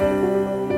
嗯。